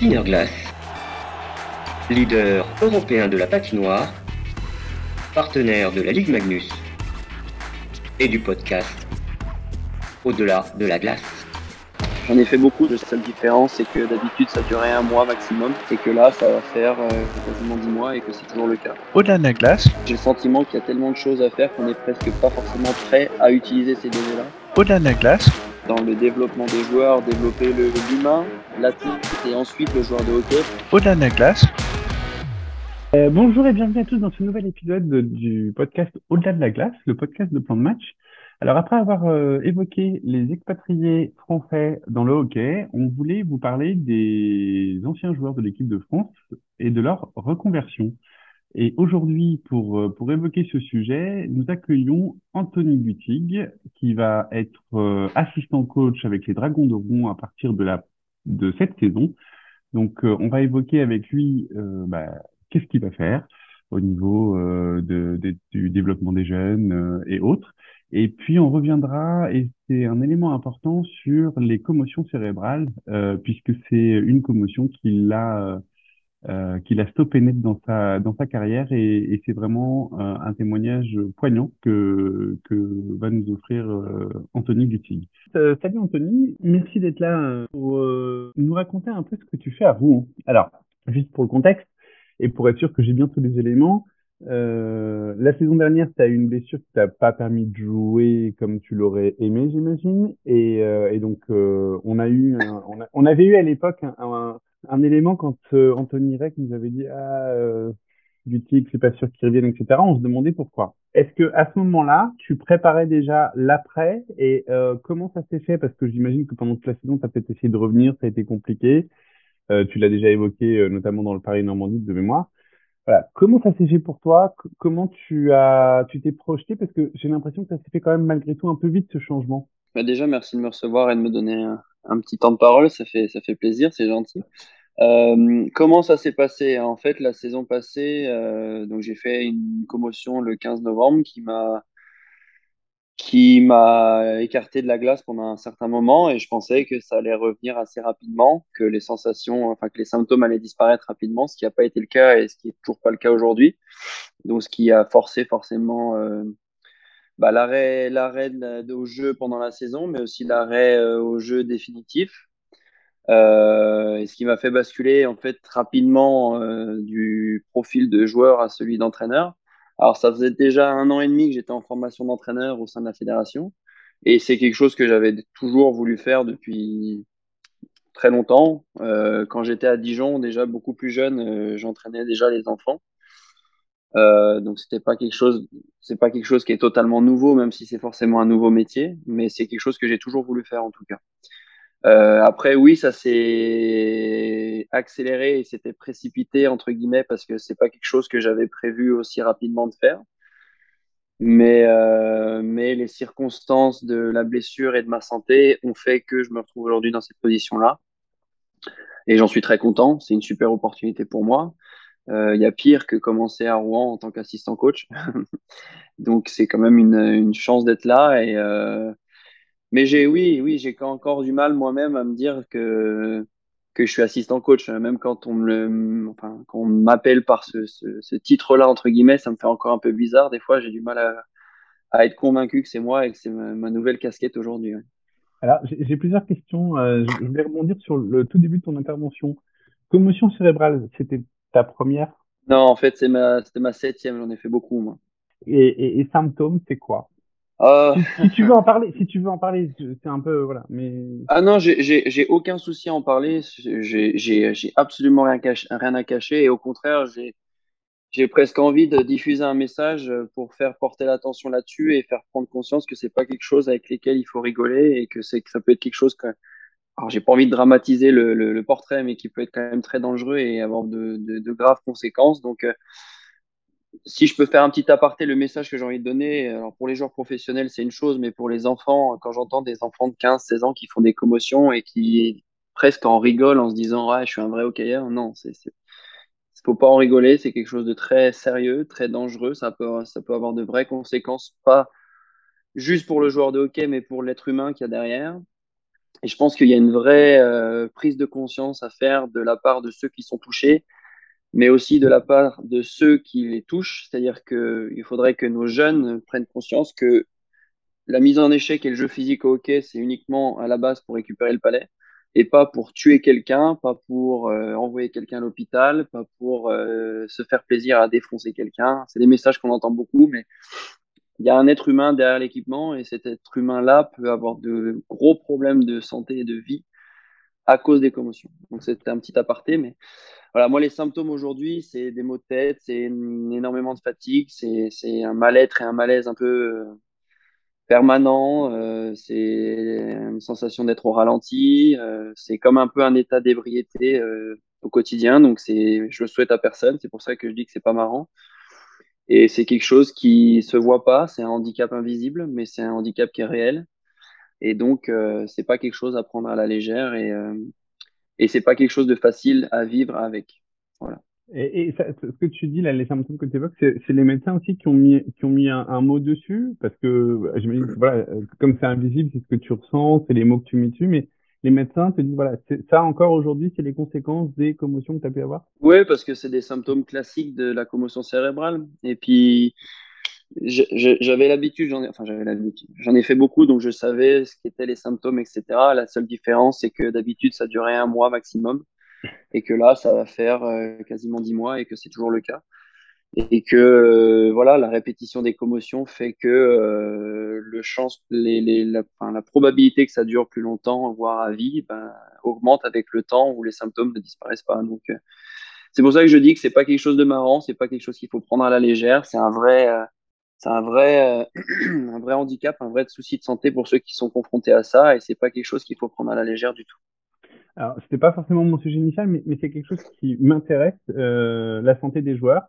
Glass, leader européen de la patinoire, partenaire de la Ligue Magnus et du podcast Au-delà de la glace. J'en ai fait beaucoup. La seule différence, c'est que d'habitude, ça durait un mois maximum et que là, ça va faire euh, quasiment 10 mois et que c'est toujours le cas. Au-delà de la glace, J'ai le sentiment qu'il y a tellement de choses à faire qu'on est presque pas forcément prêt à utiliser ces données-là. au-delà de la glace, Dans le développement des joueurs, développer le- l'humain, l'athléte et ensuite le joueur de hockey. au-delà de la glace, Euh, bonjour et bienvenue à tous dans ce nouvel épisode de- du podcast Au-delà de la glace, le podcast de plan de match. Alors après avoir euh, évoqué les expatriés français dans le hockey, on voulait vous parler des anciens joueurs de l'équipe de France et de leur reconversion. Et aujourd'hui, pour, euh, pour évoquer ce sujet, nous accueillons Anthony Butig, qui va être euh, assistant coach avec les Dragons de Rouen à partir de, la, de cette saison. Donc, euh, on va évoquer avec lui euh, bah, qu'est-ce qu'il va faire au niveau euh, de, de- du développement des jeunes euh, et autres. Et puis, on reviendra, et c'est un élément important, sur les commotions cérébrales, puisque c'est une commotion qui l'a euh, euh, qui l'a stoppé net dans sa dans sa carrière, et, et c'est vraiment euh, un témoignage poignant que que va nous offrir euh, Anthony Gutig. Euh, salut Anthony, merci d'être là euh, pour euh, nous raconter un peu ce que tu fais à Rouen. Alors, juste pour le contexte, et pour être sûr que j'ai bien tous les éléments, la saison dernière, tu as eu une blessure qui t'a pas permis de jouer comme tu l'aurais aimé, j'imagine. Et, et donc, on a eu, on, a- on avait eu à l'époque un, un, un élément quand euh, Anthony Reck nous avait dit ah euh, c'est pas sûr qu'il revienne, etc. On se demandait pourquoi. Est-ce que à ce moment-là, tu préparais déjà l'après et euh, comment ça s'est fait? Parce que j'imagine que pendant toute la saison, tu as peut-être essayé de revenir, ça a été compliqué. Euh, tu l'as déjà évoqué, notamment dans le Paris-Normandie de mémoire. Voilà. Comment ça s'est fait pour toi? Comment tu as, tu t'es projeté? Parce que j'ai l'impression que ça s'est fait quand même malgré tout un peu vite, ce changement. Bah déjà, merci de me recevoir et de me donner un, un petit temps de parole. Ça fait, ça fait plaisir, c'est gentil. Euh, comment ça s'est passé? En fait, la saison passée, euh, donc j'ai fait une commotion le 15 novembre qui m'a qui m'a écarté de la glace pendant un certain moment et je pensais que ça allait revenir assez rapidement, que les sensations, enfin que les symptômes allaient disparaître rapidement, ce qui n'a pas été le cas et ce qui est toujours pas le cas aujourd'hui. Donc, ce qui a forcé forcément euh, bah, l'arrêt, l'arrêt au jeu pendant la saison, mais aussi l'arrêt au jeu définitif. Euh, ce qui m'a fait basculer en fait rapidement euh, du profil de joueur à celui d'entraîneur. Alors ça faisait déjà un an et demi que j'étais en formation d'entraîneur au sein de la fédération, et c'est quelque chose que j'avais toujours voulu faire depuis très longtemps. Euh, quand j'étais à Dijon, déjà beaucoup plus jeune, euh, j'entraînais déjà les enfants. Euh, donc c'était pas quelque chose, c'est pas quelque chose qui est totalement nouveau, même si c'est forcément un nouveau métier, mais c'est quelque chose que j'ai toujours voulu faire en tout cas. Euh, après, oui, ça s'est accéléré et s'était précipité entre guillemets parce que c'est pas quelque chose que j'avais prévu aussi rapidement de faire. Mais, euh, mais les circonstances de la blessure et de ma santé ont fait que je me retrouve aujourd'hui dans cette position-là. Et j'en suis très content. C'est une super opportunité pour moi. Euh, Il y a pire que commencer à Rouen en tant qu'assistant coach. Donc c'est quand même une, une chance d'être là. Et, euh, mais j'ai, oui, oui, j'ai encore du mal moi-même à me dire que, que je suis assistant coach. Même quand on me enfin, quand on m'appelle par ce, ce, ce titre-là, entre guillemets, ça me fait encore un peu bizarre. Des fois, j'ai du mal à, à être convaincu que c'est moi et que c'est ma, ma nouvelle casquette aujourd'hui. ouais. Alors, j'ai plusieurs questions. Euh, je je vais rebondir sur le tout début de ton intervention. Commotion cérébrale, c'était ta première? Non, en fait, c'est ma, c'était ma septième. J'en ai fait beaucoup, moi. Et, et, et symptômes, c'est quoi? Ah, Si, tu veux en parler, si tu veux en parler, c'est un peu, voilà. Mais Ah non, j'ai aucun souci à en parler. J'ai j'ai- j'ai absolument rien, caché- rien à cacher. Et au contraire, j'ai j'ai presque envie de diffuser un message pour faire porter l'attention là-dessus et faire prendre conscience que c'est pas quelque chose avec lesquels il faut rigoler et que c'est que ça peut être quelque chose que. Alors, j'ai pas envie de dramatiser le, le, le portrait, mais qui peut être quand même très dangereux et avoir de, de, de graves conséquences. Donc, euh, si je peux faire un petit aparté, le message que j'ai envie de donner, pour les joueurs professionnels, c'est une chose, mais pour les enfants, quand j'entends des enfants de 15, 16 ans qui font des commotions et qui presque en rigolent en se disant, ouais, je suis un vrai hockeyeur, non, c'est, faut pas en rigoler, c'est quelque chose de très sérieux, très dangereux, ça peut, ça peut avoir de vraies conséquences, pas juste pour le joueur de hockey, mais pour l'être humain qu'il y a derrière. Et je pense qu'il y a une vraie euh, prise de conscience à faire de la part de ceux qui sont touchés, mais aussi de la part de ceux qui les touchent. C'est-à-dire qu'il faudrait que nos jeunes prennent conscience que la mise en échec et le jeu physique au hockey, c'est uniquement à la base pour récupérer le palais et pas pour tuer quelqu'un, pas pour euh, envoyer quelqu'un à l'hôpital, pas pour euh, se faire plaisir à défoncer quelqu'un. C'est des messages qu'on entend beaucoup, mais il y a un être humain derrière l'équipement et cet être humain-là peut avoir de gros problèmes de santé et de vie à cause des commotions. Donc c'était un petit aparté, mais voilà, moi les symptômes aujourd'hui, c'est des maux de tête, c'est énormément de fatigue, c'est un mal-être et un malaise un peu euh, permanent, euh, c'est une sensation d'être au ralenti, euh, c'est comme un peu un état d'ébriété au quotidien, donc c'est, je le souhaite à personne, c'est pour ça que je dis que c'est pas marrant. Et c'est quelque chose qui se voit pas, c'est un handicap invisible, mais c'est un handicap qui est réel. Et donc, euh, c'est pas quelque chose à prendre à la légère et, euh, et c'est pas quelque chose de facile à vivre avec. Voilà. Et, et ça, ce que tu dis là, les symptômes que tu évoques, c'est les médecins aussi qui ont mis, qui ont mis un, un mot dessus, parce que j'imagine que voilà, comme c'est invisible, c'est ce que tu ressens, c'est les mots que tu mets dessus, mais les médecins te disent voilà, ça encore aujourd'hui, c'est les conséquences des commotions que tu as pu avoir? Oui, parce que c'est des symptômes classiques de la commotion cérébrale. Et puis, j'avais l'habitude, j'en ai, enfin j'avais l'habitude, j'en ai fait beaucoup, donc je savais ce qu'étaient les symptômes, etc. La seule différence, c'est que d'habitude, ça durait un mois maximum et que là, ça va faire euh, quasiment dix mois et que c'est toujours le cas. Et que euh, voilà, la répétition des commotions fait que euh, le chance, les, les, la, probabilité que ça dure plus longtemps, voire à vie, ben, augmente avec le temps où les symptômes ne disparaissent pas. Donc euh, c'est pour ça que je dis que c'est pas quelque chose de marrant, c'est pas quelque chose qu'il faut prendre à la légère, c'est un vrai, euh, c'est un vrai, un vrai handicap, un vrai souci de santé pour ceux qui sont confrontés à ça, et c'est pas quelque chose qu'il faut prendre à la légère du tout. Alors, c'était pas forcément mon sujet initial, mais, c'est quelque chose qui m'intéresse, euh, la santé des joueurs.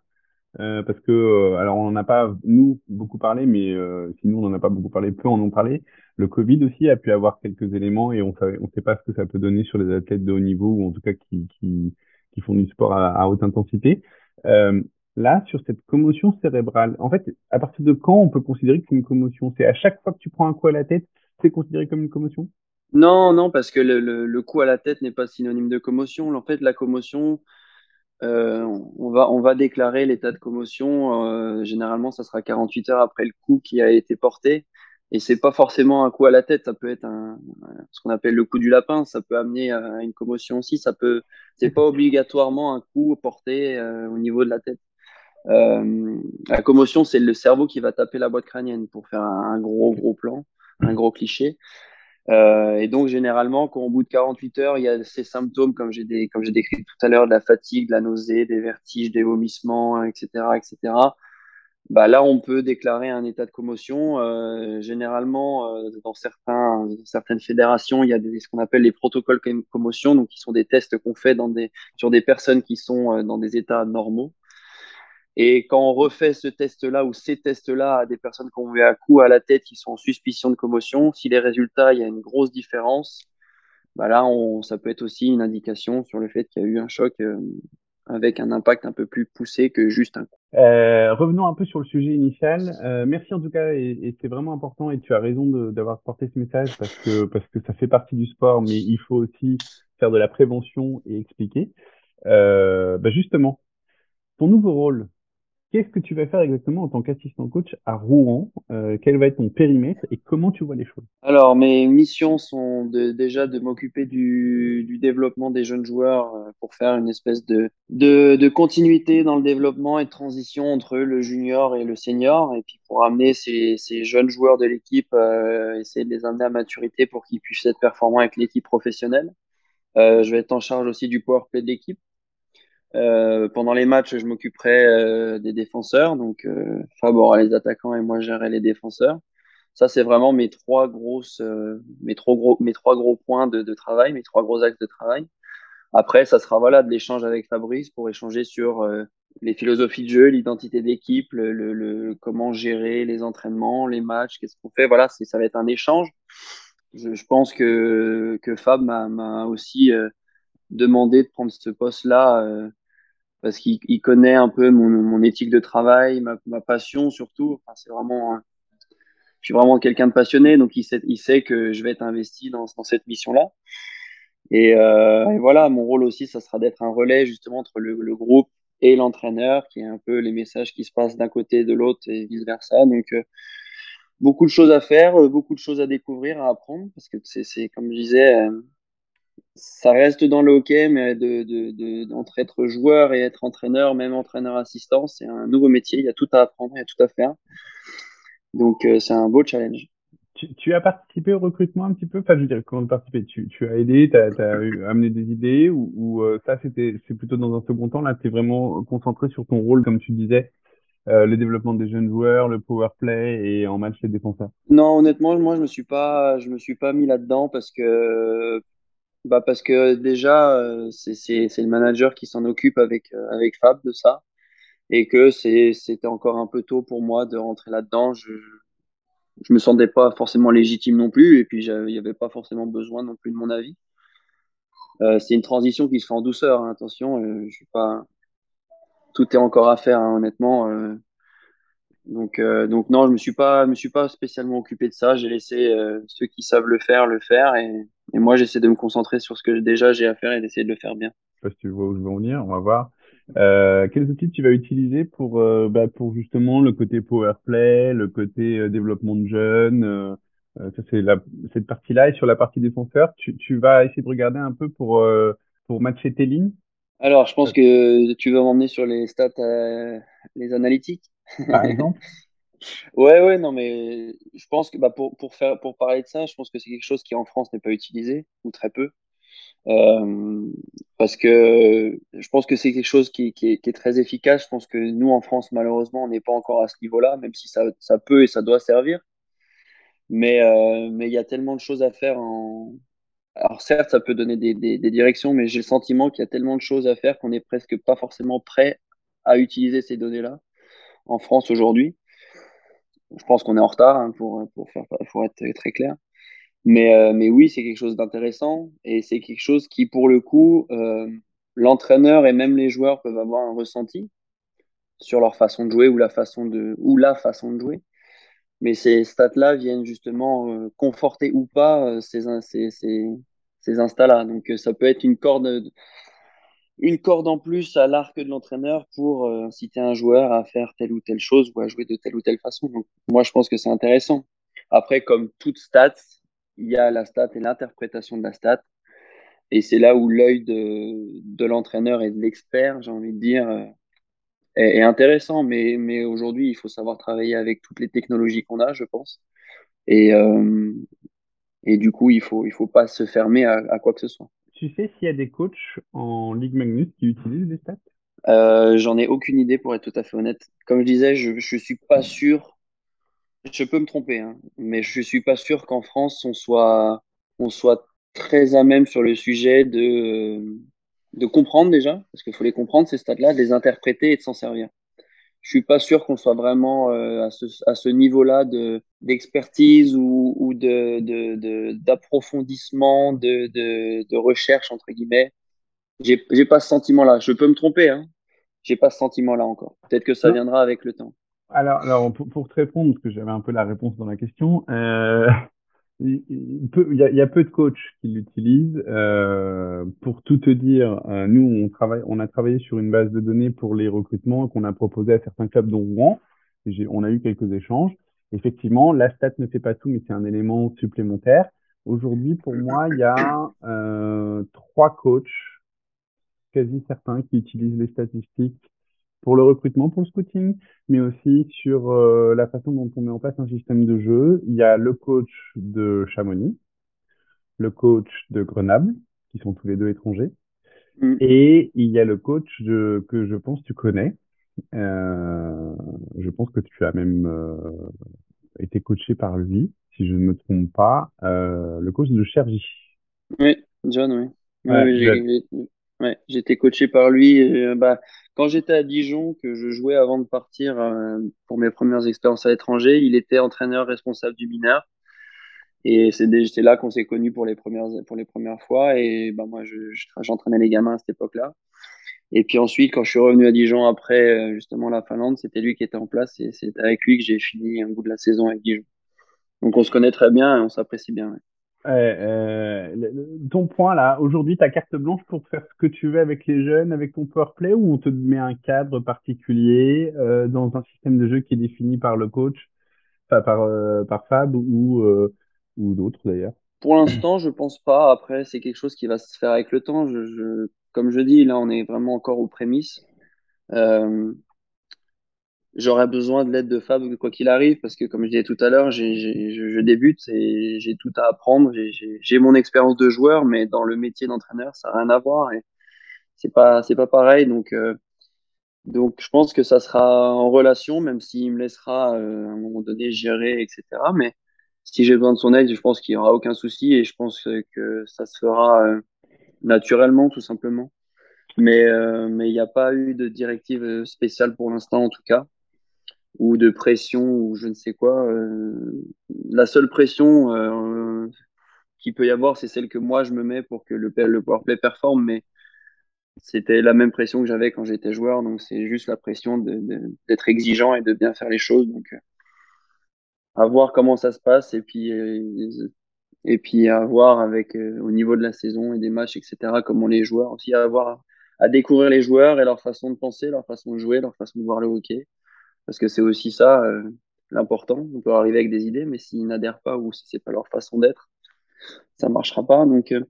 Euh, parce que, euh, alors, on n'en a pas, nous, beaucoup parlé, mais euh, sinon, on n'en a pas beaucoup parlé, peu en ont parlé. Le Covid aussi a pu avoir quelques éléments et on ne sait pas ce que ça peut donner sur les athlètes de haut niveau ou en tout cas qui, qui, font du sport à, haute intensité. Euh, là, sur cette commotion cérébrale, en fait, à partir de quand on peut considérer que c'est une commotion? C'est à chaque fois que tu prends un coup à la tête, c'est considéré comme une commotion? Non, non, parce que le, coup à la tête n'est pas synonyme de commotion. En fait, la commotion, euh, on, va, on va déclarer l'état de commotion. Euh, généralement, ça sera 48 heures après le coup qui a été porté. Et c'est pas forcément un coup à la tête, ça peut être un, ce qu'on appelle le coup du lapin, ça peut amener à une commotion aussi, ça peut, c'est pas obligatoirement un coup porté euh, au niveau de la tête. Euh, la commotion, c'est le cerveau qui va taper la boîte crânienne pour faire un, gros, gros plan, un gros cliché. Euh, et donc, généralement, quand au bout de 48 heures, il y a ces symptômes, comme j'ai comme j'ai décrit tout à l'heure, de la fatigue, de la nausée, des vertiges, des vomissements, etc., etc. Bah là, on peut déclarer un état de commotion. Euh, généralement, dans certains, certaines fédérations, il y a ce qu'on appelle les protocoles commotion, donc qui sont des tests qu'on fait sur des personnes qui sont dans des états normaux. Et quand on refait ce test-là ou ces tests-là à des personnes qui ont eu un coup à la tête qui sont en suspicion de commotion, si les résultats, il y a une grosse différence, bah là, on, ça peut être aussi une indication sur le fait qu'il y a eu un choc euh, avec un impact un peu plus poussé que juste un coup. Euh, revenons un peu sur le sujet initial. Euh, merci en tout cas, et, et c'est vraiment important, et tu as raison d'avoir porté ce message parce que, parce que ça fait partie du sport, mais il faut aussi faire de la prévention et expliquer. Euh, bah justement, ton nouveau rôle, Qu'est-ce que tu vas faire exactement en tant qu'assistant coach à Rouen euh, Quel va être ton périmètre et comment tu vois les choses? Alors, mes missions sont déjà de m'occuper du, développement des jeunes joueurs euh, pour faire une espèce de, continuité dans le développement et de transition entre le junior et le senior, et puis pour amener ces, jeunes joueurs de l'équipe, euh, essayer de les amener à maturité pour qu'ils puissent être performants avec l'équipe professionnelle. Euh, je vais être en charge aussi du power play de l'équipe. Euh, pendant les matchs, je m'occuperai euh, des défenseurs. Donc, euh, Fab aura les attaquants et moi, gérerai les défenseurs. Ça, c'est vraiment mes trois grosses, euh, mes, trois gros, mes trois gros points de, travail, mes trois gros axes de travail. Après, ça sera voilà de l'échange avec Fabrice pour échanger sur les philosophies de jeu, l'identité d'équipe, le, le, comment gérer les entraînements, les matchs, qu'est-ce qu'on fait. Voilà, ça va être un échange. Je, je pense que, que Fab m'a aussi demandé de prendre ce poste-là parce qu'il connaît un peu mon, mon, éthique de travail, ma, ma passion surtout. Enfin, c'est vraiment, suis vraiment quelqu'un de passionné, donc il sait, il sait que je vais être investi dans, dans cette mission-là. Et, euh, et, voilà, mon rôle aussi, ça sera d'être un relais justement entre le, le groupe et l'entraîneur, qui est un peu les messages qui se passent d'un côté et de l'autre et vice versa. Donc euh, beaucoup de choses à faire, euh, beaucoup de choses à découvrir, à apprendre, parce que c'est comme je disais, euh, ça reste dans le hockey, mais de, de, de, entre être joueur et être entraîneur, même entraîneur assistant, c'est un nouveau métier. Il y a tout à apprendre, il y a tout à faire. Donc, euh, c'est un beau challenge. Tu, tu, as participé au recrutement un petit peu? Enfin, je veux dire, comment participer tu, tu as aidé, tu as, as, amené des idées ou, ou euh, ça, c'était c'est plutôt dans un second temps Là, tu es vraiment concentré sur ton rôle, comme tu disais, euh, le développement des jeunes joueurs, le power play et en match les défenseurs Non, honnêtement, moi, je me suis pas, je me suis pas mis là-dedans parce que bah parce que déjà, euh, c'est le manager qui s'en occupe avec, euh, avec Fab de ça. Et que c'était encore un peu tôt pour moi de rentrer là-dedans. Je, je me sentais pas forcément légitime non plus. Et puis, il n'y avait pas forcément besoin non plus de mon avis. Euh, c'est une transition qui se fait en douceur. Hein, attention, euh, je suis pas. Tout est encore à faire, hein, honnêtement. Euh. Donc, euh, donc non, je me suis pas, me suis pas spécialement occupé de ça. J'ai laissé ceux qui savent le faire le faire. Et, et moi, j'essaie de me concentrer sur ce que déjà j'ai à faire et d'essayer de le faire bien. Je sais pas si tu vois où je veux en venir, on va voir. Euh, quels outils tu vas utiliser pour, euh, bah, pour justement le côté power play, le côté euh, développement de jeunes euh, Ça, c'est la, cette partie-là. Et sur la partie défenseur, tu, tu vas essayer de regarder un peu pour, pour matcher tes lignes? Alors, je pense que tu vas m'emmener sur les stats, les analytiques. Par exemple Ouais, ouais, non, mais je pense que bah, pour, pour, faire, pour parler de ça, je pense que c'est quelque chose qui en France n'est pas utilisé, ou très peu. Euh, parce que je pense que c'est quelque chose qui, qui, est, qui, est, très efficace. Je pense que nous, en France, malheureusement, on n'est pas encore à ce niveau-là, même si ça, ça, peut et ça doit servir. Mais euh, mais il y a tellement de choses à faire. En... Alors certes, ça peut donner des, des, des directions, mais j'ai le sentiment qu'il y a tellement de choses à faire qu'on n'est presque pas forcément prêt à utiliser ces données-là en France aujourd'hui je pense qu'on est en retard hein, pour, pour, être très clair. Mais, euh, mais oui, c'est quelque chose d'intéressant et c'est quelque chose qui, pour le coup, euh, l'entraîneur et même les joueurs peuvent avoir un ressenti sur leur façon de jouer ou la façon de, ou la façon de jouer. Mais ces stats-là viennent justement euh, conforter ou pas ces, ces, ces, ces instas-là. Donc ça peut être une corde une corde en plus à l'arc de l'entraîneur pour euh, inciter un joueur à faire telle ou telle chose ou à jouer de telle ou telle façon. Donc, moi, je pense que c'est intéressant. Après, comme toute stat, il y a la stat et l'interprétation de la stat. Et c'est là où l'œil de, de l'entraîneur et de l'expert, j'ai envie de dire, euh, est, est, intéressant. Mais, mais aujourd'hui, il faut savoir travailler avec toutes les technologies qu'on a, je pense. Et, euh, et du coup, il faut, il faut pas se fermer à, à quoi que ce soit. Tu sais s'il y a des coachs en Ligue Magnus qui utilisent des stats? Euh, J'en ai aucune idée pour être tout à fait honnête. Comme je disais, je ne suis pas sûr. Je peux me tromper, hein, mais je suis pas sûr qu'en France on soit, on soit très à même sur le sujet de, de comprendre déjà, parce qu'il faut les comprendre ces stats-là, les interpréter et de s'en servir je suis pas sûr qu'on soit vraiment euh, à ce, à ce niveau-là de d'expertise ou, ou de d'approfondissement de, de, de, de, recherche entre guillemets. J'ai j'ai pas ce sentiment-là. Je peux me tromper, hein. J'ai pas ce sentiment-là encore. Peut-être que ça viendra avec le temps. Alors, alors pour, pour te répondre, parce que j'avais un peu la réponse dans la question, euh, il, y a, y a peu de coachs qui l'utilisent. Euh, pour tout te dire, euh, nous, on, travaille, on a travaillé sur une base de données pour les recrutements qu'on a proposé à certains clubs, dont Rouen. On a eu quelques échanges. Effectivement, la stat ne fait pas tout, mais c'est un élément supplémentaire. Aujourd'hui, pour moi, il y a euh, trois coachs, quasi certains, qui utilisent les statistiques pour le recrutement, pour le scouting, mais aussi sur euh, la façon dont on met en place un système de jeu. Il y a le coach de Chamonix, le coach de Grenoble, qui sont tous les deux étrangers, mm. et il y a le coach de, que je pense tu connais. Euh, je pense que tu as même euh, été coaché par lui, si je ne me trompe pas, le coach de Chergy. Oui, John, oui. Ouais, oui, Ouais, j'étais coaché par lui. Et, bah, quand j'étais à Dijon, que je jouais avant de partir euh, pour mes premières expériences à l'étranger, il était entraîneur responsable du mineur. Et c'est là qu'on s'est connus pour les premières pour les fois. Et bah moi, j'entraînais je, les gamins à cette époque-là. Et puis ensuite, quand je suis revenu à Dijon après euh, justement la Finlande, c'était lui qui était en place et c'est avec lui que j'ai fini un bout de la saison avec Dijon. Donc on se connaît très bien et on s'apprécie bien. Euh, euh, ton point là, aujourd'hui, ta carte blanche pour faire ce que tu veux avec les jeunes, avec ton power play, ou on te met un cadre particulier euh, dans un système de jeu qui est défini par le coach, par, Fab ou, d'autres d'ailleurs? Pour l'instant, je pense pas. Après, c'est quelque chose qui va se faire avec le temps. Comme je dis, là, on est vraiment encore aux prémices. J'aurais besoin de l'aide de Fab quoi qu'il arrive parce que comme je disais tout à l'heure, j'ai, j'ai- je, débute et j'ai tout à apprendre. J'ai, j'ai, mon expérience de joueur, mais dans le métier d'entraîneur, ça n'a rien à voir et c'est pas c'est pas pareil. Donc euh, donc je pense que ça sera en relation, même s'il me laissera euh, à un moment donné gérer, etc. Mais si j'ai besoin de son aide, je pense qu'il y aura aucun souci et je pense que, que ça se fera euh, naturellement, tout simplement. Mais euh, mais il n'y a pas eu de directive euh, spéciale pour l'instant, en tout cas ou de pression ou je ne sais quoi. Euh, la seule pression euh, qu'il peut y avoir, c'est celle que moi je me mets pour que le, le powerplay performe, mais c'était la même pression que j'avais quand j'étais joueur, donc c'est juste la pression d'être exigeant et de bien faire les choses. Donc euh, à voir comment ça se passe et puis et puis à voir avec euh, au niveau de la saison et des matchs, etc. Comment les joueurs aussi à voir à découvrir les joueurs et leur façon de penser, leur façon de jouer, leur façon de voir le hockey parce que c'est aussi ça euh, l'important. On peut arriver avec des idées, mais s'ils n'adhèrent pas ou si c'est pas leur façon d'être, ça marchera pas. Donc, euh,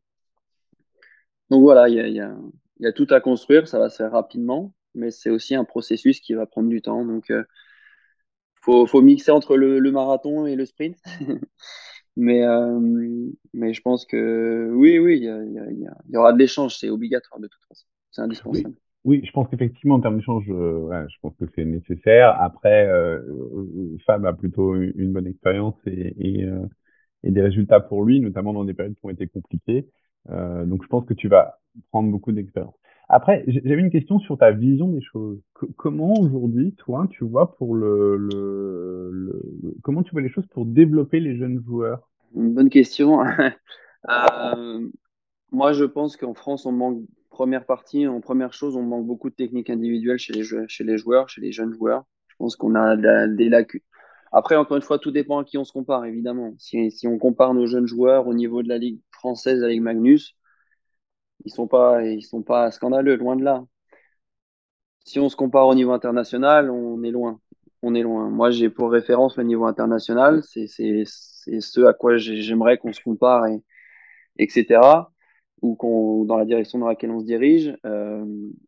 donc voilà, il y a, y, a, y a, tout à construire, ça va se faire rapidement, mais c'est aussi un processus qui va prendre du temps. Donc, euh, faut, faut mixer entre le, le, marathon et le sprint. mais, euh, mais je pense que oui, oui, il y, a, y, y, aura de l'échange, c'est obligatoire de toute façon, c'est indispensable. Oui. Oui, je pense qu'effectivement, en termes d'échange, euh, je pense que c'est nécessaire. Après, euh, Fab a plutôt une bonne expérience et, euh, des résultats pour lui, notamment dans des périodes qui ont été compliquées. Euh, donc, je pense que tu vas prendre beaucoup d'expérience. Après, j'avais une question sur ta vision des choses. Comment aujourd'hui, toi, tu vois pour le, le, comment tu vois les choses pour développer les jeunes joueurs? Une bonne question. Euh, moi, je pense qu'en France, on manque première partie, en première chose, on manque beaucoup de techniques individuelles chez les, chez les joueurs, chez les jeunes joueurs. Je pense qu'on a des lacunes. Après, encore une fois, tout dépend à qui on se compare, évidemment. Si, on compare nos jeunes joueurs au niveau de la Ligue française, la Ligue Magnus, ils sont pas, ils sont pas scandaleux, loin de là. Si on se compare au niveau international, on est loin. On est loin. Moi, j'ai pour référence le niveau international. C'est ce à quoi j'aimerais qu'on se compare, et, etc ou dans la direction dans laquelle on se dirige. Euh,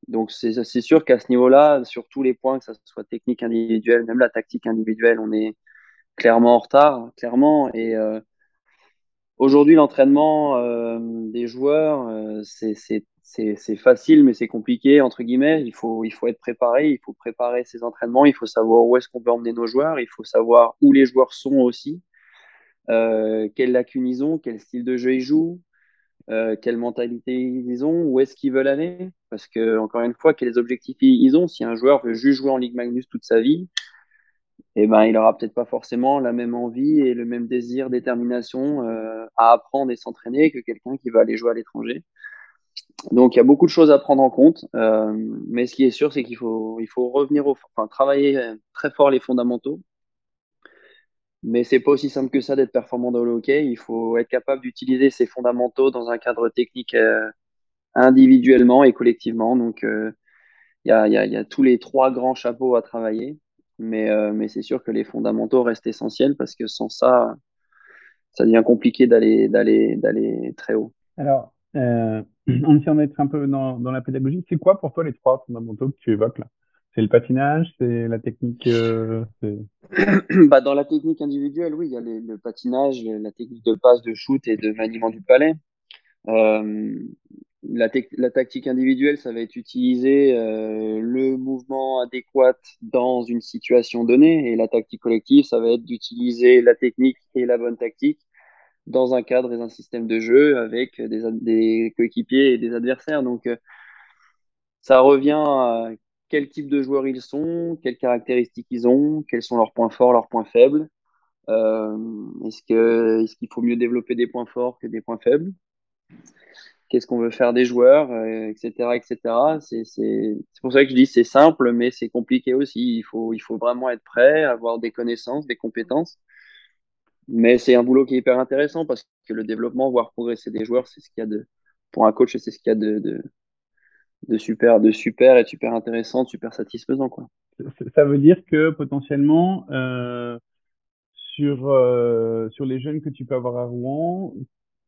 donc c'est sûr qu'à ce niveau-là, sur tous les points, que ça soit technique individuelle, même la tactique individuelle, on est clairement en retard, clairement. Et euh, aujourd'hui, l'entraînement euh, des joueurs, c'est facile, mais c'est compliqué entre guillemets. Il faut il faut être préparé, il faut préparer ses entraînements, il faut savoir où est-ce qu'on peut emmener nos joueurs, il faut savoir où les joueurs sont aussi. Quelles lacunes ils ont, quel style de jeu ils jouent, euh, quelle mentalité ils ont, où est-ce qu'ils veulent aller. Parce que, encore une fois, quels objectifs ils ont. Si un joueur veut juste jouer en Ligue Magnus toute sa vie, eh ben, il aura peut-être pas forcément la même envie et le même désir, détermination euh, à apprendre et s'entraîner que quelqu'un qui va aller jouer à l'étranger. Donc, il y a beaucoup de choses à prendre en compte. Euh, mais ce qui est sûr, c'est qu'il faut, il faut revenir au, enfin, travailler très fort les fondamentaux. Mais c'est pas aussi simple que ça d'être performant dans le hockey. Il faut être capable d'utiliser ses fondamentaux dans un cadre technique euh, individuellement et collectivement. Donc, il euh, y, a, y, a, tous les trois grands chapeaux à travailler. Mais, euh, mais c'est sûr que les fondamentaux restent essentiels parce que sans ça, ça devient compliqué d'aller très haut. Alors, euh, on essaie d'être un peu dans, dans la pédagogie. C'est quoi pour toi les trois fondamentaux que tu évoques là? C'est le patinage, c'est la technique. Euh, bah, dans la technique individuelle, oui, il y a le patinage, la technique de passe, de shoot et de maniement du palais. Euh, la, la, tactique individuelle, ça va être utiliser euh, le mouvement adéquat dans une situation donnée. Et la tactique collective, ça va être d'utiliser la technique et la bonne tactique dans un cadre et un système de jeu avec des, des coéquipiers et des adversaires. Donc, euh, ça revient à quel type de joueurs ils sont, quelles caractéristiques ils ont, quels sont leurs points forts, leurs points faibles. Euh, est-ce qu'il faut mieux développer des points forts que des points faibles? Qu'est-ce qu'on veut faire des joueurs, euh, etc., etc. C'est pour ça que je dis c'est simple, mais c'est compliqué aussi. Il faut vraiment être prêt, avoir des connaissances, des compétences. Mais c'est un boulot qui est hyper intéressant parce que le développement, voir progresser des joueurs, c'est ce qu'il y a de, pour un coach, c'est ce qu'il y a de, de super, de super et super intéressant, super satisfaisant, quoi. Ça veut dire que potentiellement, euh, sur, euh, sur les jeunes que tu peux avoir à Rouen,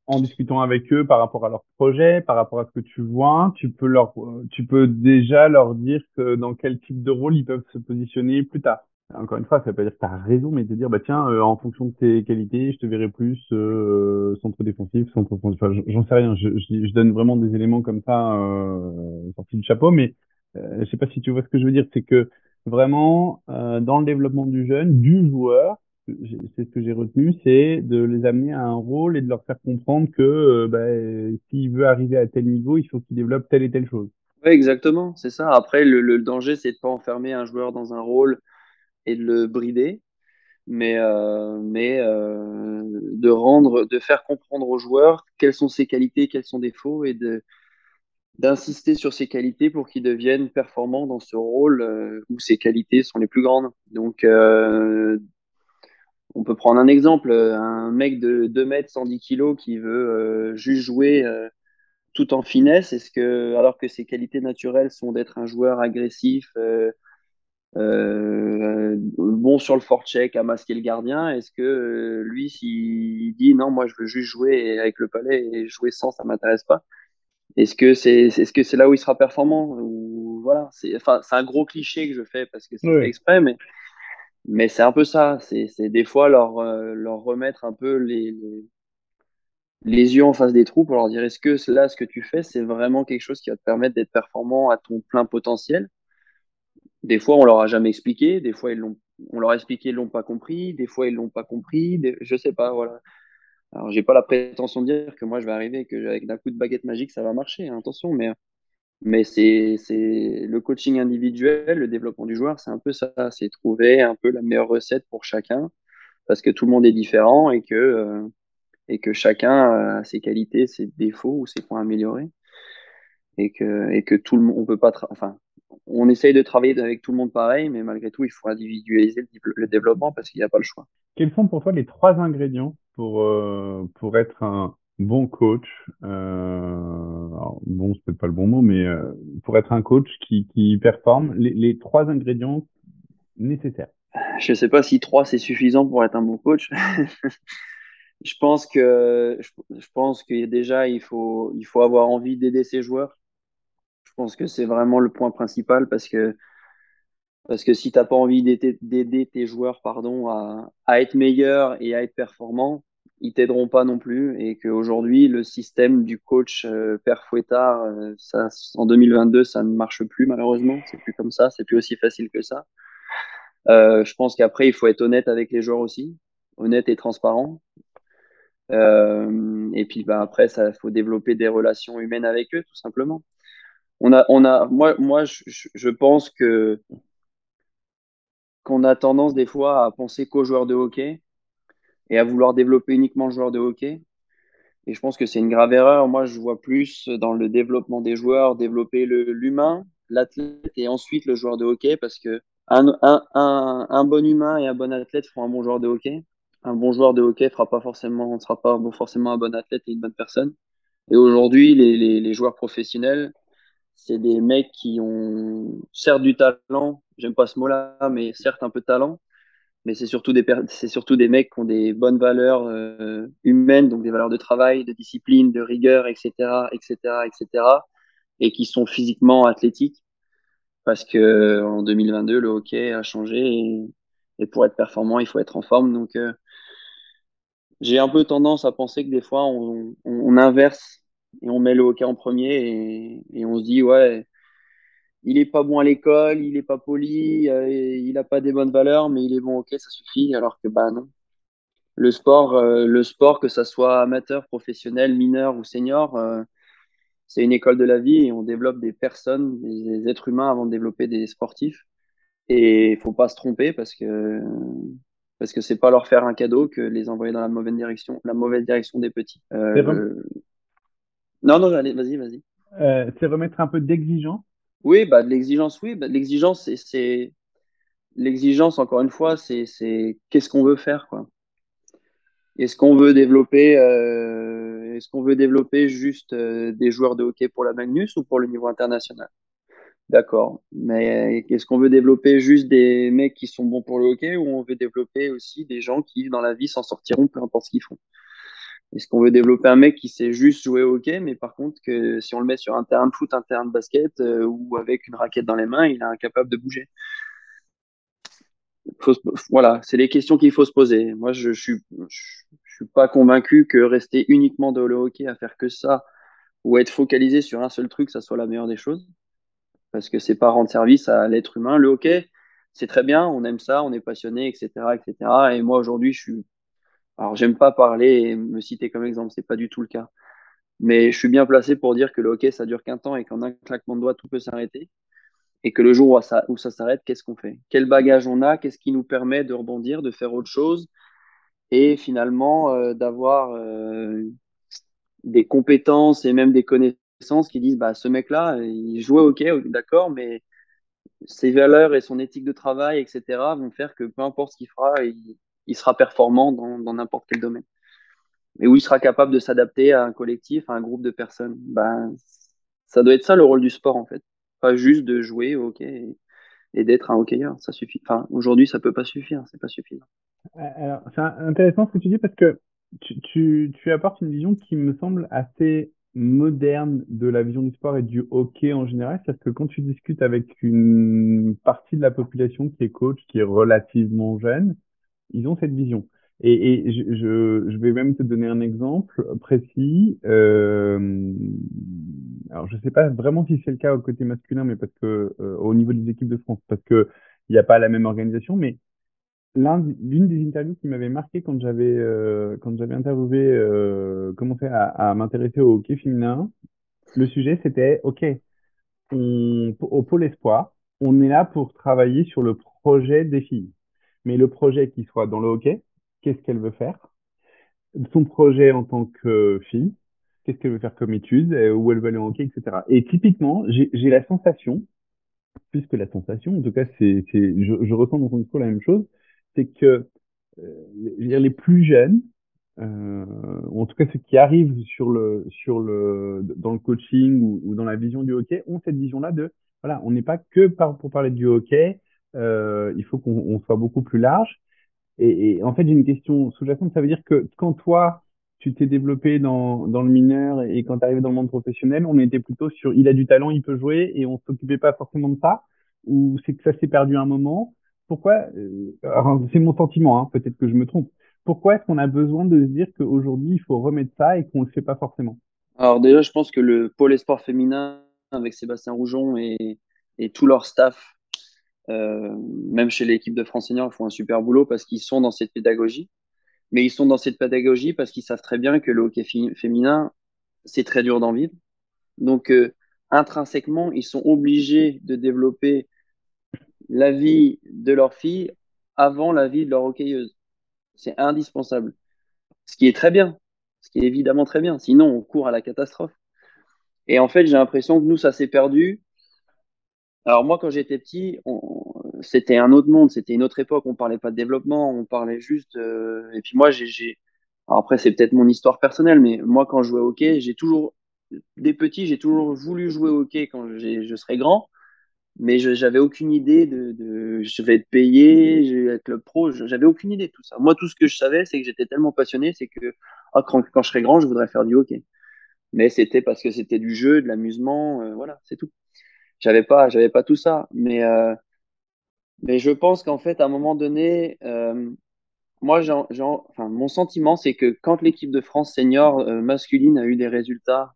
en discutant avec eux par rapport à leur projet, par rapport à ce que tu vois, tu peux leur, tu peux déjà leur dire que dans quel type de rôle ils peuvent se positionner plus tard. Encore une fois, ça veut pas dire que tu as raison, mais te dire, bah tiens, euh, en fonction de tes qualités, je te verrai plus euh, centre défensif, centre offensif. Enfin, j'en sais rien. Je, je, je, donne vraiment des éléments comme ça euh, sortis du chapeau, mais euh, je sais pas si tu vois ce que je veux dire. C'est que vraiment, euh, dans le développement du jeune, du joueur, c'est ce que j'ai retenu, c'est de les amener à un rôle et de leur faire comprendre que euh, bah, s'il veut arriver à tel niveau, il faut qu'il développe telle et telle chose. Oui, exactement, c'est ça. Après, le, le danger, c'est de pas enfermer un joueur dans un rôle et de le brider, mais, euh, mais euh, de rendre, de faire comprendre aux joueurs quelles sont ses qualités, quels sont ses défauts, et d'insister sur ses qualités pour qu'ils deviennent performants dans ce rôle euh, où ses qualités sont les plus grandes. Donc, on peut prendre un exemple, un mec de 2 mètres, 110 kilos qui veut juste jouer tout en finesse, est-ce que, alors que ses qualités naturelles sont d'être un joueur agressif, euh, euh, bon sur le forecheck à masquer le gardien, est-ce que euh, lui, s'il dit non, moi je veux juste jouer avec le palais et jouer sans, ça m'intéresse pas, est-ce que c'est est-ce que c'est là où il sera performant ou voilà, c'est enfin c'est un gros cliché que je fais parce que c'est Oui. exprès, mais mais c'est un peu ça, c'est c'est des fois leur euh, leur remettre un peu les, les les yeux en face des trous pour leur dire est-ce que là ce que tu fais? C'est vraiment quelque chose qui va te permettre d'être performant à ton plein potentiel des fois, on leur a jamais expliqué. Des fois, ils l'ont, on leur a expliqué, ils l'ont pas compris. Des fois, ils l'ont pas compris. Des, je sais pas, voilà. Alors, j'ai pas la prétention de dire que moi, je vais arriver que avec d'un coup de baguette magique, ça va marcher. hein, attention, mais, mais c'est, c'est le coaching individuel, le développement du joueur, c'est un peu ça. C'est trouver un peu la meilleure recette pour chacun parce que tout le monde est différent et que, euh, et que chacun a ses qualités, ses défauts ou ses points améliorés et que, et que tout le monde, on peut pas, enfin, on essaye de travailler avec tout le monde pareil, mais malgré tout, il faut individualiser le, développement parce qu'il n'y a pas le choix. Quels sont pour toi les trois ingrédients pour, euh, pour être un bon coach euh, alors, Bon, c'est peut-être pas le bon mot, mais euh, pour être un coach qui, qui performe, les, les trois ingrédients nécessaires? Je sais pas si trois c'est suffisant pour être un bon coach. je pense que je, je pense que déjà il faut il faut avoir envie d'aider ses joueurs. Je pense que c'est vraiment le point principal parce que parce que si t'as pas envie d'aider tes joueurs pardon à, être meilleurs et à être performants, ils t'aideront pas non plus et qu'aujourd'hui le système du coach euh, père fouettard euh, ça en 2022 ça ne marche plus malheureusement, c'est plus comme ça, c'est plus aussi facile que ça. Euh, je pense qu'après il faut être honnête avec les joueurs aussi, honnête et transparent. Euh, et puis bah, après, ça faut développer des relations humaines avec eux, tout simplement. On a, on a, moi, moi, je, je pense que qu'on a tendance des fois à penser qu'aux joueurs de hockey et à vouloir développer uniquement le joueur de hockey. Et je pense que c'est une grave erreur. Moi, je vois plus dans le développement des joueurs, développer l'humain, l'athlète et ensuite le joueur de hockey parce que un, un, un, un bon humain et un bon athlète font un bon joueur de hockey un bon joueur de hockey fera pas forcément, ne sera pas forcément un bon athlète et une bonne personne. Et aujourd'hui, les, les, joueurs professionnels, c'est des mecs qui ont certes du talent, j'aime pas ce mot-là, mais certes un peu de talent, mais c'est surtout des c'est surtout des mecs qui ont des bonnes valeurs euh, humaines, donc des valeurs de travail, de discipline, de rigueur, etc., etc., etc., et qui sont physiquement athlétiques, parce que en 2022, le hockey a changé et, pour être performant, il faut être en forme, donc euh, j'ai un peu tendance à penser que des fois, on, inverse et on met le hockey en premier et, on se dit, ouais, il est pas bon à l'école, il est pas poli, euh, il a pas des bonnes valeurs, mais il est bon hockey, ça suffit. Alors que, bah non. Le sport, euh, le sport, que ça soit amateur, professionnel, mineur ou senior, euh, c'est une école de la vie et on développe des personnes, des, êtres humains avant de développer des sportifs. Et il faut pas se tromper parce que parce que c'est pas leur faire un cadeau que les envoyer dans la mauvaise direction, la mauvaise direction des petits. Non, non, allez, vas-y, vas-y. Euh, c'est remettre un peu d'exigence? Oui, bah de l'exigence, oui, bah, l'exigence, c'est l'exigence. Encore une fois, c'est c'est qu'est-ce qu'on veut faire, quoi. Est-ce qu'on veut développer, euh, est-ce qu'on veut développer juste euh, des joueurs de hockey pour la Magnus ou pour le niveau international? D'accord. Mais est-ce qu'on veut développer juste des mecs qui sont bons pour le hockey ou on veut développer aussi des gens qui, dans la vie, s'en sortiront, peu importe ce qu'ils font? Est-ce qu'on veut développer un mec qui sait juste jouer au hockey, mais par contre, que si on le met sur un terrain de foot, un terrain de basket, euh, ou avec une raquette dans les mains, il est incapable de bouger? Voilà, c'est les questions qu'il faut se poser. Moi, je, je suis, je suis pas convaincu que rester uniquement dans le hockey à faire que ça, ou être focalisé sur un seul truc, ça soit la meilleure des choses parce que c'est pas rendre service à l'être humain. Le hockey, c'est très bien, on aime ça, on est passionné, etc., etc. Et moi aujourd'hui, je suis, alors j'aime pas parler et me citer comme exemple, c'est pas du tout le cas. Mais je suis bien placé pour dire que le hockey, ça dure qu'un temps et qu'en un claquement de doigts, tout peut s'arrêter. Et que le jour où ça, s'arrête, qu'est-ce qu'on fait? Quel bagage on a? Qu'est-ce qui nous permet de rebondir, de faire autre chose? Et finalement, euh, d'avoir euh, des compétences et même des connaissances qui disent, bah, ce mec-là, il jouait hockey, d'accord, mais ses valeurs et son éthique de travail, etc., vont faire que peu importe ce qu'il fera, il, il sera performant dans, n'importe quel domaine. Et où il sera capable de s'adapter à un collectif, à un groupe de personnes. Ben, ça doit être ça le rôle du sport, en fait. Pas juste de jouer au hockey et, d'être un hockeyeur. Ça suffit. Enfin, aujourd'hui, ça peut pas suffire. C'est pas suffisant. Alors, c'est intéressant ce que tu dis parce que tu, tu apportes une vision qui me semble assez moderne de la vision du sport et du hockey en général. C'est-à-dire que quand tu discutes avec une partie de la population qui est coach, qui est relativement jeune, ils ont cette vision. Et, je, vais même te donner un exemple précis. Euh, alors, je sais pas vraiment si c'est le cas au côté masculin, mais parce que euh, au niveau des équipes de France, parce que il n'y a pas la même organisation, mais l'un, l'une des interviews qui m'avait marqué quand j'avais euh, interviewé, commencé à, m'intéresser au hockey féminin, le sujet c'était, OK, au pôle espoir, on est là pour travailler sur le projet des filles. Mais le projet qui soit dans le hockey, qu'est-ce qu'elle veut faire? Son projet en tant que fille, qu'est-ce qu'elle veut faire comme étude, euh, où elle veut aller en hockey, etc. Et typiquement, j'ai la sensation, plus que la sensation, en tout cas, c'est, je, je ressens dans ton discours la même chose, c'est que euh, les plus jeunes, euh, ou en tout cas ceux qui arrivent sur le, sur le, dans le coaching ou, dans la vision du hockey, ont cette vision-là de, voilà, on n'est pas que pour parler du hockey, euh, il faut qu'on on soit beaucoup plus large. Et, en fait, j'ai une question sous-jacente, ça veut dire que quand toi, tu t'es développé dans, le mineur et quand tu arrivé dans le monde professionnel, on était plutôt sur il a du talent, il peut jouer et on s'occupait pas forcément de ça, ou c'est que ça s'est perdu un moment? Pourquoi, euh, c'est mon sentiment, hein, peut-être que je me trompe. Pourquoi est-ce qu'on a besoin de se dire qu'aujourd'hui, il faut remettre ça et qu'on le fait pas forcément? Alors déjà, je pense que le pôle espoir féminin avec Sébastien Roujon et, et tout leur staff, euh, même chez l'équipe de France Senior, ils font un super boulot parce qu'ils sont dans cette pédagogie. Mais ils sont dans cette pédagogie parce qu'ils savent très bien que le hockey féminin, c'est très dur d'en vivre. Donc, euh, intrinsèquement, ils sont obligés de développer la vie de leur fille avant la vie de leur hockeyeuse. C'est indispensable. Ce qui est très bien. Ce qui est évidemment très bien. Sinon, on court à la catastrophe. Et en fait, j'ai l'impression que nous, ça s'est perdu. Alors moi, quand j'étais petit, c'était un autre monde, c'était une autre époque. On parlait pas de développement, on parlait juste. Euh... Et puis moi, j'ai. Après, c'est peut-être mon histoire personnelle, mais moi, quand je jouais au hockey, j'ai toujours, des petits, j'ai toujours voulu jouer au hockey quand je serai grand mais j'avais aucune idée de, je vais être payé, je vais être club pro, j'avais aucune idée de tout ça. Moi, tout ce que je savais, c'est que j'étais tellement passionné, c'est que ah, quand, quand, je serai grand, je voudrais faire du hockey. Mais c'était parce que c'était du jeu, de l'amusement, euh, voilà, c'est tout. J'avais pas, j'avais pas tout ça, mais euh, mais je pense qu'en fait, à un moment donné, euh, moi, j'ai, enfin, mon sentiment, c'est que quand l'équipe de France senior euh, masculine a eu des résultats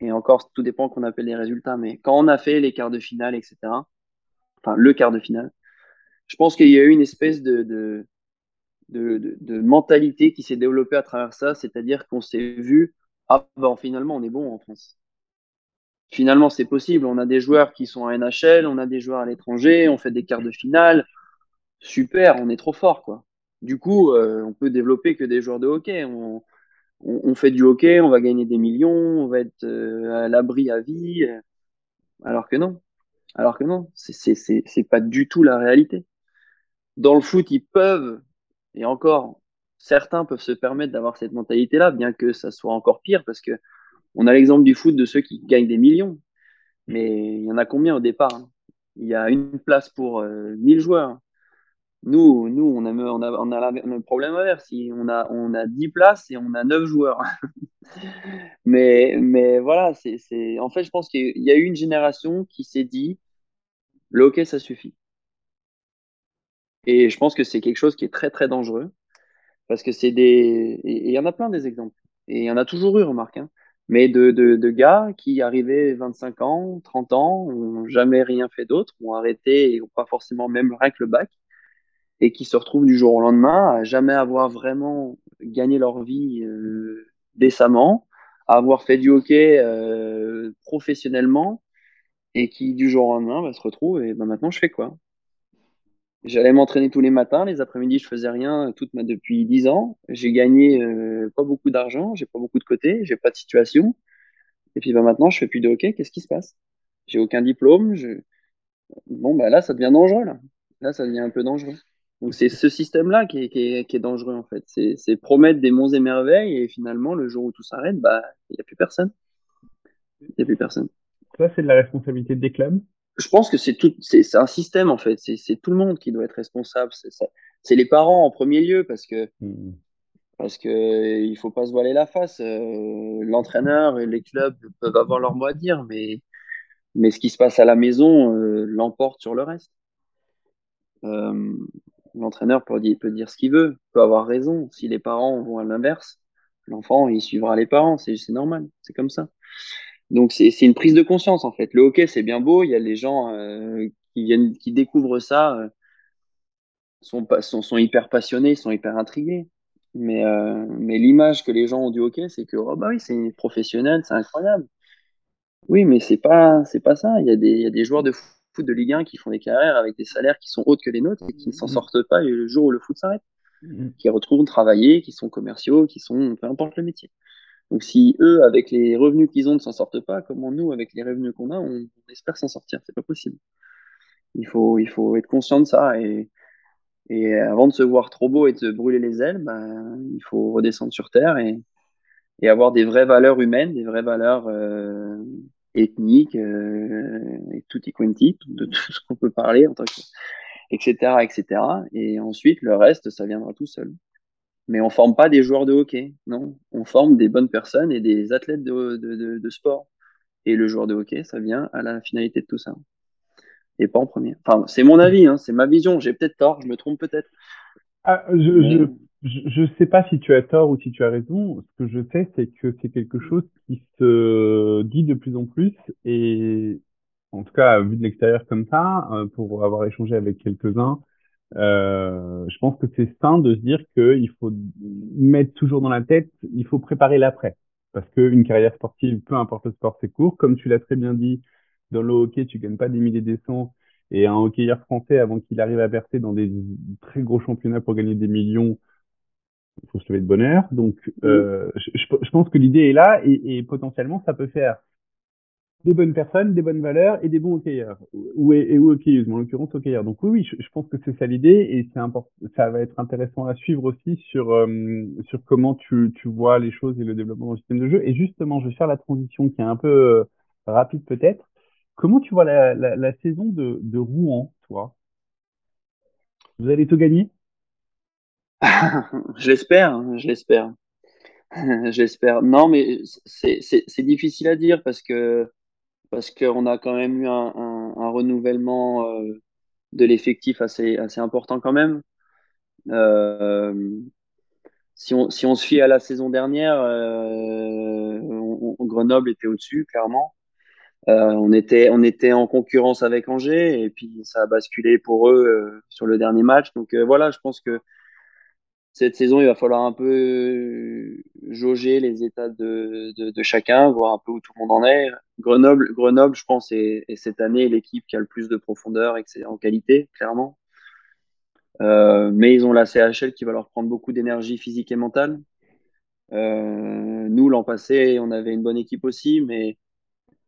et encore, tout dépend qu'on appelle les résultats, mais quand on a fait les quarts de finale, etc., enfin le quart de finale, je pense qu'il y a eu une espèce de, de, de, de mentalité qui s'est développée à travers ça, c'est-à-dire qu'on s'est vu, ah ben finalement on est bon en France. Finalement c'est possible, on a des joueurs qui sont à NHL, on a des joueurs à l'étranger, on fait des quarts de finale, super, on est trop fort quoi. Du coup, euh, on peut développer que des joueurs de hockey. On, fait du hockey, on va gagner des millions, on va être euh, à l'abri à vie. Alors que non. Alors que non, c'est pas du tout la réalité. Dans le foot, ils peuvent, et encore, certains peuvent se permettre d'avoir cette mentalité-là, bien que ça soit encore pire, parce que on a l'exemple du foot de ceux qui gagnent des millions. Mais il y en a combien au départ hein? Il y a une place pour 1000 joueurs. Nous, nous on, a, on, a, on, a, le problème inverse. On a, on a 10 places et on a 9 joueurs. mais, mais voilà, c'est, en fait, je pense qu'il y a eu une génération qui s'est dit le hockey, ça suffit. Et je pense que c'est quelque chose qui est très, très dangereux. Parce que c'est des. Et il y en a plein des exemples. Et il y en a toujours eu, remarque. Hein. Mais de, de, de, gars qui arrivaient 25 ans, 30 ans, ont jamais rien fait d'autre, ont arrêté et ont pas forcément même rien que le bac et qui se retrouvent du jour au lendemain à jamais avoir vraiment gagné leur vie euh, décemment, à avoir fait du hockey euh, professionnellement et qui du jour au lendemain bah, se retrouvent et ben maintenant je fais quoi? J'allais m'entraîner tous les matins, les après-midi je faisais rien toute ma depuis 10 ans. J'ai gagné euh, pas beaucoup d'argent, j'ai pas beaucoup de côté, j'ai pas de situation. Et puis ben maintenant je fais plus de hockey, qu'est-ce qui se passe? J'ai aucun diplôme, je... bon ben là ça devient dangereux là. Là ça devient un peu dangereux. Donc c'est ce système-là qui est, qui, est, qui est, dangereux en fait. C'est promettre des monts et merveilles et finalement le jour où tout s'arrête, bah il n'y a plus personne. Il n'y a plus personne. Ça c'est de la responsabilité des clubs? Je pense que c'est tout, c'est un système en fait. C'est tout le monde qui doit être responsable. C'est les parents en premier lieu parce que mmh. parce que il faut pas se voiler la face. Euh, L'entraîneur et les clubs peuvent avoir leur mot à dire, mais mais ce qui se passe à la maison euh, l'emporte sur le reste. Euh, l'entraîneur peut, peut, dire ce qu'il veut, peut avoir raison. Si les parents vont à l'inverse, l'enfant, il suivra les parents. C'est normal, c'est comme ça. Donc, c'est une prise de conscience, en fait. Le hockey, c'est bien beau. Il y a les gens euh, qui viennent, qui découvrent ça, euh, sont, sont, sont, hyper passionnés, sont hyper intrigués. Mais, euh, mais l'image que les gens ont du hockey, c'est que, oh bah oui, c'est professionnel, c'est incroyable. Oui, mais c'est pas, c'est pas ça. Il y, a des, il y a des joueurs de foot de Ligue 1 qui font des carrières avec des salaires qui sont hauts que les nôtres et qui ne s'en mm. sortent pas le jour où le foot s'arrête. Mm. Qui retrouvent travailler, qui sont commerciaux, qui sont peu importe le métier. Donc si eux, avec les revenus qu'ils ont, ne s'en sortent pas, comment nous, avec les revenus qu'on a, on, espère s'en sortir? C'est pas possible. Il faut, il faut être conscient de ça et, et avant de se voir trop beau et de se brûler les ailes, ben, il faut redescendre sur terre et, et avoir des vraies valeurs humaines, des vraies valeurs euh, ethnique, euh, et tutti quanti, de tout ce qu'on peut parler en tant que, etc., etc. Et ensuite, le reste, ça viendra tout seul. Mais on forme pas des joueurs de hockey, non. On forme des bonnes personnes et des athlètes de, de, de, sport. Et le joueur de hockey, ça vient à la finalité de tout ça. Et pas en premier. Enfin, c'est mon avis, hein, c'est ma vision. J'ai peut-être tort, je me trompe peut-être. Ah, je, je ne sais pas si tu as tort ou si tu as raison. Ce que je sais, c'est que c'est quelque chose qui se dit de plus en plus et en tout cas, vu de l'extérieur comme ça, euh, pour avoir échangé avec quelques-uns, euh, je pense que c'est sain de se dire qu'il faut mettre toujours dans la tête, il faut préparer l'après. Parce qu'une carrière sportive, peu importe le sport, c'est court. Comme tu l'as très bien dit, dans le hockey, tu gagnes pas des milliers des cents. Et un hockeyeur français, avant qu'il arrive à percer dans des très gros championnats pour gagner des millions, il faut se lever de bonne heure. Donc, euh, je, je, pense que l'idée est là et, et, potentiellement, ça peut faire des bonnes personnes, des bonnes valeurs et des bons hockeyeurs ou, et, ou hockeyeuses, mais en l'occurrence hockeyeurs. Donc oui, oui, je, pense que c'est ça l'idée et c'est important. Ça va être intéressant à suivre aussi sur euh, sur comment tu, tu vois les choses et le développement du système de jeu. Et justement, je vais faire la transition qui est un peu euh, rapide peut-être. Comment tu vois la, la, la saison de, de Rouen, toi? Vous allez tout gagner? Je l'espère, je l'espère. J'espère. Non, mais c'est difficile à dire parce que parce qu'on a quand même eu un, renouvellement euh, de l'effectif assez, important quand même. Euh, si, on, se fie à la saison dernière, euh, Grenoble était au-dessus, clairement. on était en concurrence avec Angers et puis ça a basculé pour eux sur le dernier match. Donc voilà, je pense que cette saison, il va falloir un peu jauger les états de, de, chacun, voir un peu où tout le monde en est. Grenoble, Grenoble je pense, est, cette année l'équipe qui a le plus de profondeur et en qualité, clairement. Euh, mais ils ont la CHL qui va leur prendre beaucoup d'énergie physique et mentale. Euh, nous, l'an passé, on avait une bonne équipe aussi, mais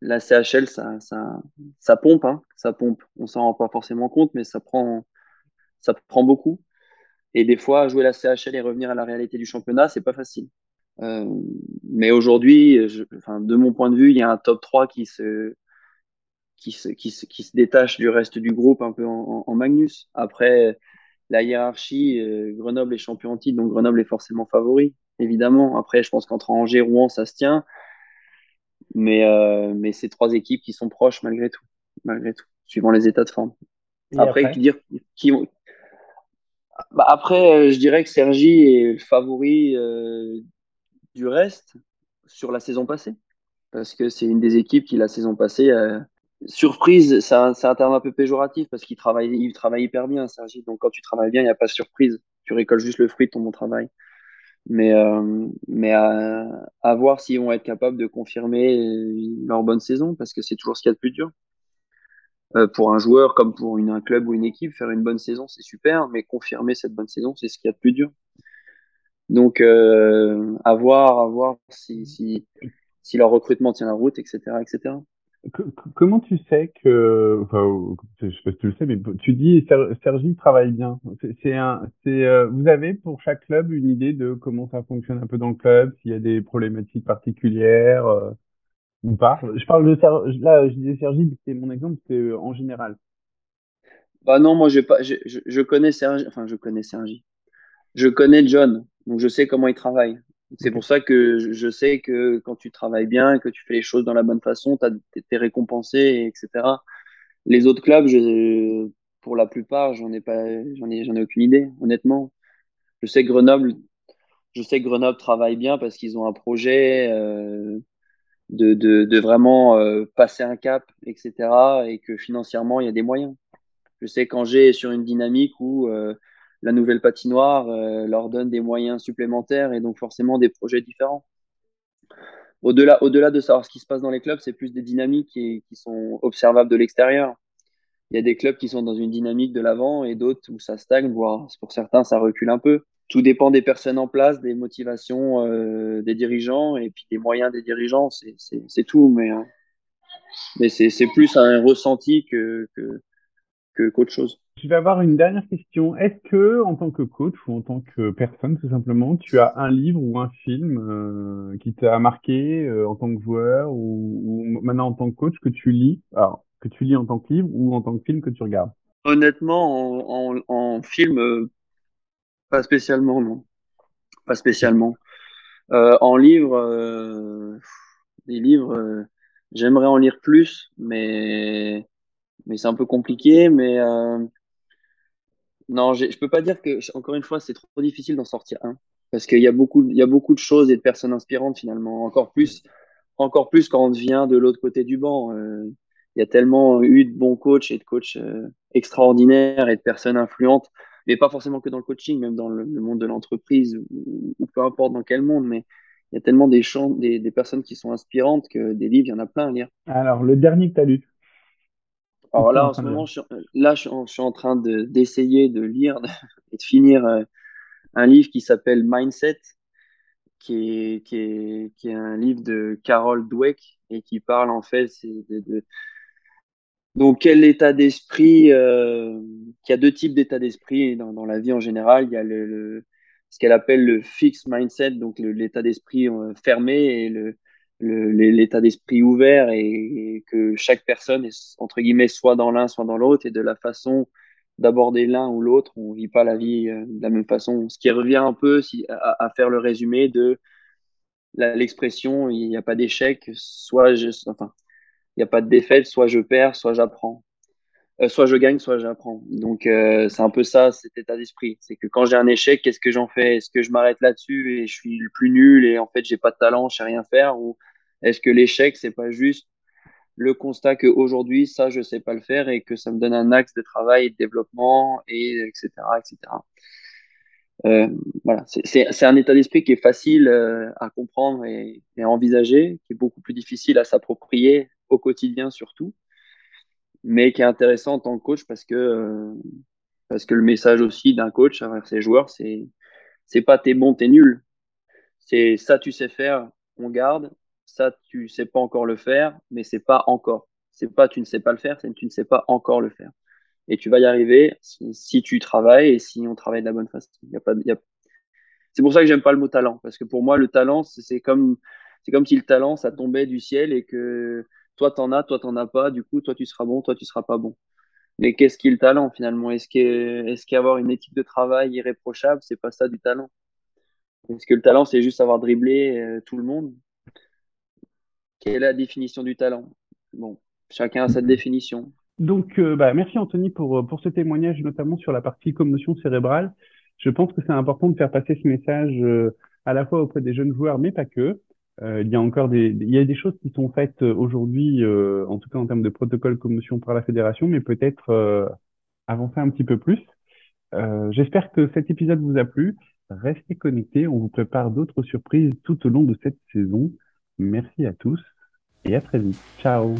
la CHL, ça, ça, ça pompe, hein, ça pompe. On s'en rend pas forcément compte, mais ça prend, ça prend beaucoup. Et des fois, jouer la CHL et revenir à la réalité du championnat, c'est pas facile. Euh, mais aujourd'hui, enfin, de mon point de vue, il y a un top 3 qui se, qui se, qui se, qui se détache du reste du groupe un peu en, en Magnus. Après, la hiérarchie, euh, Grenoble est champion en titre, donc Grenoble est forcément favori, évidemment. Après, je pense qu'entre Angers et Rouen, ça se tient. Mais, euh, mais c'est trois équipes qui sont proches malgré tout, malgré tout, suivant les états de forme. Après, après, dire qui, bah après, euh, je dirais que Sergi est le favori euh, du reste sur la saison passée. Parce que c'est une des équipes qui, la saison passée, euh, surprise, c'est un, terme un peu péjoratif parce qu'il travaille, il travaille hyper bien, Sergi. Donc quand tu travailles bien, il n'y a pas de surprise. Tu récoltes juste le fruit de ton bon travail. Mais, euh, mais à, à, voir s'ils vont être capables de confirmer leur bonne saison parce que c'est toujours ce qu'il y a de plus dur. Euh, pour un joueur comme pour un club ou une équipe, faire une bonne saison, c'est super, mais confirmer cette bonne saison, c'est ce qu'il y a de plus dur. Donc, euh, à voir, à voir si, si, si leur recrutement tient la route, etc., etc. comment tu sais que, enfin, je sais pas si tu le sais, mais tu dis Sergi travaille bien. C'est un, c'est, euh, vous avez pour chaque club une idée de comment ça fonctionne un peu dans le club, s'il y a des problématiques particulières. Ou pas Je parle de Sergi, là, je disais Sergi, c'est mon exemple, c'est euh, en général. Bah non, moi je, pas, je, je, je connais Sergi, enfin je connais Sergi. Je connais John, donc je sais comment il travaille. C'est pour ça que je sais que quand tu travailles bien, que tu fais les choses dans la bonne façon, tu es récompensé, etc. Les autres clubs, je, pour la plupart, j'en ai pas, j'en ai, j'en ai aucune idée, honnêtement. Je sais que Grenoble, je sais que Grenoble travaille bien parce qu'ils ont un projet. Euh, de, de, de vraiment euh, passer un cap, etc. Et que financièrement, il y a des moyens. Je sais qu'Angers est sur une dynamique où euh, la nouvelle patinoire euh, leur donne des moyens supplémentaires et donc forcément des projets différents. Au-delà, au-delà de savoir ce qui se passe dans les clubs, c'est plus des dynamiques qui, qui sont observables de l'extérieur. Il y a des clubs qui sont dans une dynamique de l'avant et d'autres où ça stagne, voire pour certains ça recule un peu tout dépend des personnes en place, des motivations euh, des dirigeants et puis des moyens des dirigeants. C'est tout, mais, hein. mais c'est plus un ressenti que, que, qu'autre chose. Je vais avoir une dernière question. Est-ce que, en tant que coach ou en tant que personne, tout simplement, tu as un livre ou un film euh, qui t'a marqué euh, en tant que joueur ou, ou, maintenant en tant que coach que tu lis, alors que tu lis en tant que livre ou en tant que film que tu regardes? Honnêtement, en, en, en film, pas spécialement, non. Pas spécialement. Euh, en livre, euh, livres, euh, j'aimerais en lire plus, mais mais c'est un peu compliqué. Mais euh, non, je peux pas dire que, encore une fois, c'est trop difficile d'en sortir un, parce qu'il y a beaucoup, y a beaucoup de choses et de personnes inspirantes finalement. Encore plus, encore plus quand on vient de l'autre côté du banc. Il y a tellement eu de bons coachs et de coachs extraordinaires et de personnes influentes mais pas forcément que dans le coaching, même dans le, monde de l'entreprise ou, peu importe dans quel monde, mais il y a tellement des, champs, des, des, personnes qui sont inspirantes que des livres, il y en a plein à lire. Alors, le dernier que tu as lu Alors là, en ce moment, je, là, je, je, suis en train d'essayer de, lire et de finir euh, un livre qui s'appelle Mindset, qui est, qui, est, qui est un livre de Carol Dweck et qui parle en fait de, de, donc, quel état d'esprit euh, Il y a deux types d'état d'esprit dans, la vie en général. Il y a le, ce qu'elle appelle le fixed mindset, donc l'état d'esprit euh, fermé, et le, l'état d'esprit ouvert, et, que chaque personne est entre guillemets soit dans l'un, soit dans l'autre, et de la façon d'aborder l'un ou l'autre, on vit pas la vie euh, de la même façon. Ce qui revient un peu si, à, faire le résumé de l'expression il n'y a pas d'échec, soit je, enfin n'y a pas de défaite, soit je perds, soit j'apprends. Euh, soit je gagne, soit j'apprends. Donc euh, c'est un peu ça, cet état d'esprit. C'est que quand j'ai un échec, qu'est-ce que j'en fais? Est-ce que je m'arrête là-dessus et je suis le plus nul et en fait j'ai pas de talent, je sais rien faire? Ou est-ce que l'échec c'est pas juste le constat que aujourd'hui ça je sais pas le faire et que ça me donne un axe de travail de développement et etc etc. Euh, voilà, c'est un état d'esprit qui est facile euh, à comprendre et, et à envisager, qui est beaucoup plus difficile à s'approprier au quotidien surtout, mais qui est intéressant en tant que coach parce que, euh, parce que le message aussi d'un coach envers ses joueurs, c'est c'est pas t'es bon, t'es nul. C'est ça tu sais faire, on garde. Ça tu sais pas encore le faire, mais c'est pas encore. C'est pas tu ne sais pas le faire, c'est tu ne sais pas encore le faire. Et tu vas y arriver si, tu travailles et si on travaille de la bonne façon. Y a pas, y a... C'est pour ça que j'aime pas le mot talent, parce que pour moi, le talent, c'est comme, c'est comme si le talent, ça tombait du ciel et que toi, t'en as, toi, t'en as pas. Du coup, toi, tu seras bon, toi, tu seras pas bon. Mais qu'est-ce qui est le talent finalement? Est-ce qu'avoir est une équipe de travail irréprochable, c'est pas ça du talent? Est-ce que le talent, c'est juste avoir dribblé euh, tout le monde? Quelle est la définition du talent? Bon, chacun a sa définition. Donc, euh, bah, merci Anthony pour, euh, pour ce témoignage, notamment sur la partie commotion cérébrale. Je pense que c'est important de faire passer ce message à la fois auprès des jeunes joueurs, mais pas que. il y a encore des, il y a des choses qui sont faites aujourd'hui, en tout cas en termes de protocole commotion par la fédération, mais peut-être avancer un petit peu plus. J'espère que cet épisode vous a plu. Restez connectés, on vous prépare d'autres surprises tout au long de cette saison. Merci à tous et à très vite. Ciao